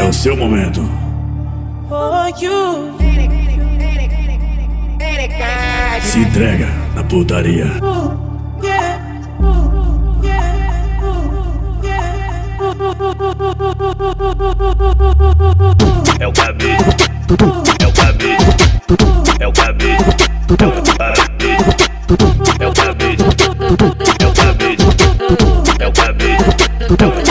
É o seu momento. Se entrega na putaria. Cabelo, é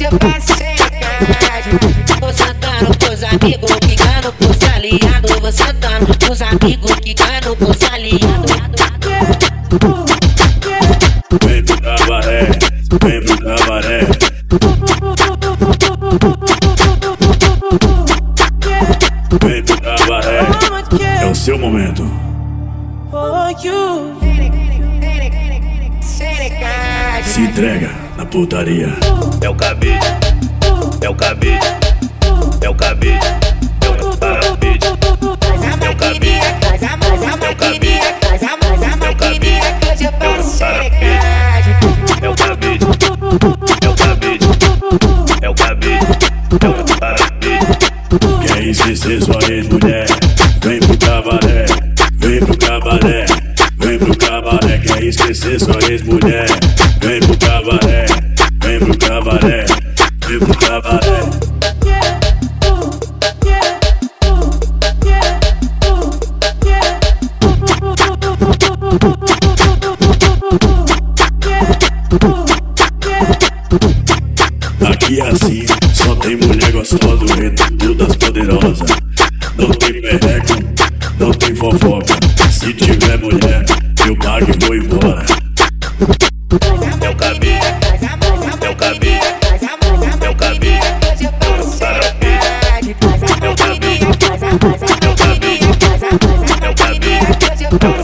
hoje eu passo secagem. Vou sentando pros amigos, quicando pros aliados. Vou sentando pros amigos, quicando pros aliados. Vem pro cabaré, vem pro cabaré. Vem pro cabaré. É o seu momento. for you. Se entrega na putaria. É o cabelo, é o cabelo, é o cabelo, é o cabelo. A, faz a maquininha que hoje eu passo secagem. É o cabelo, é o cabelo, é o cabelo, é o cabelo. Quer esquecer sua ex-mulher? Vem pro cabaré, vem pro cabaré, pro cabaré, pro cabaré. Aqui é assim, só tem mulher gostosa, o reto todas poderosas. Não tem perreco, não tem fofoca. to.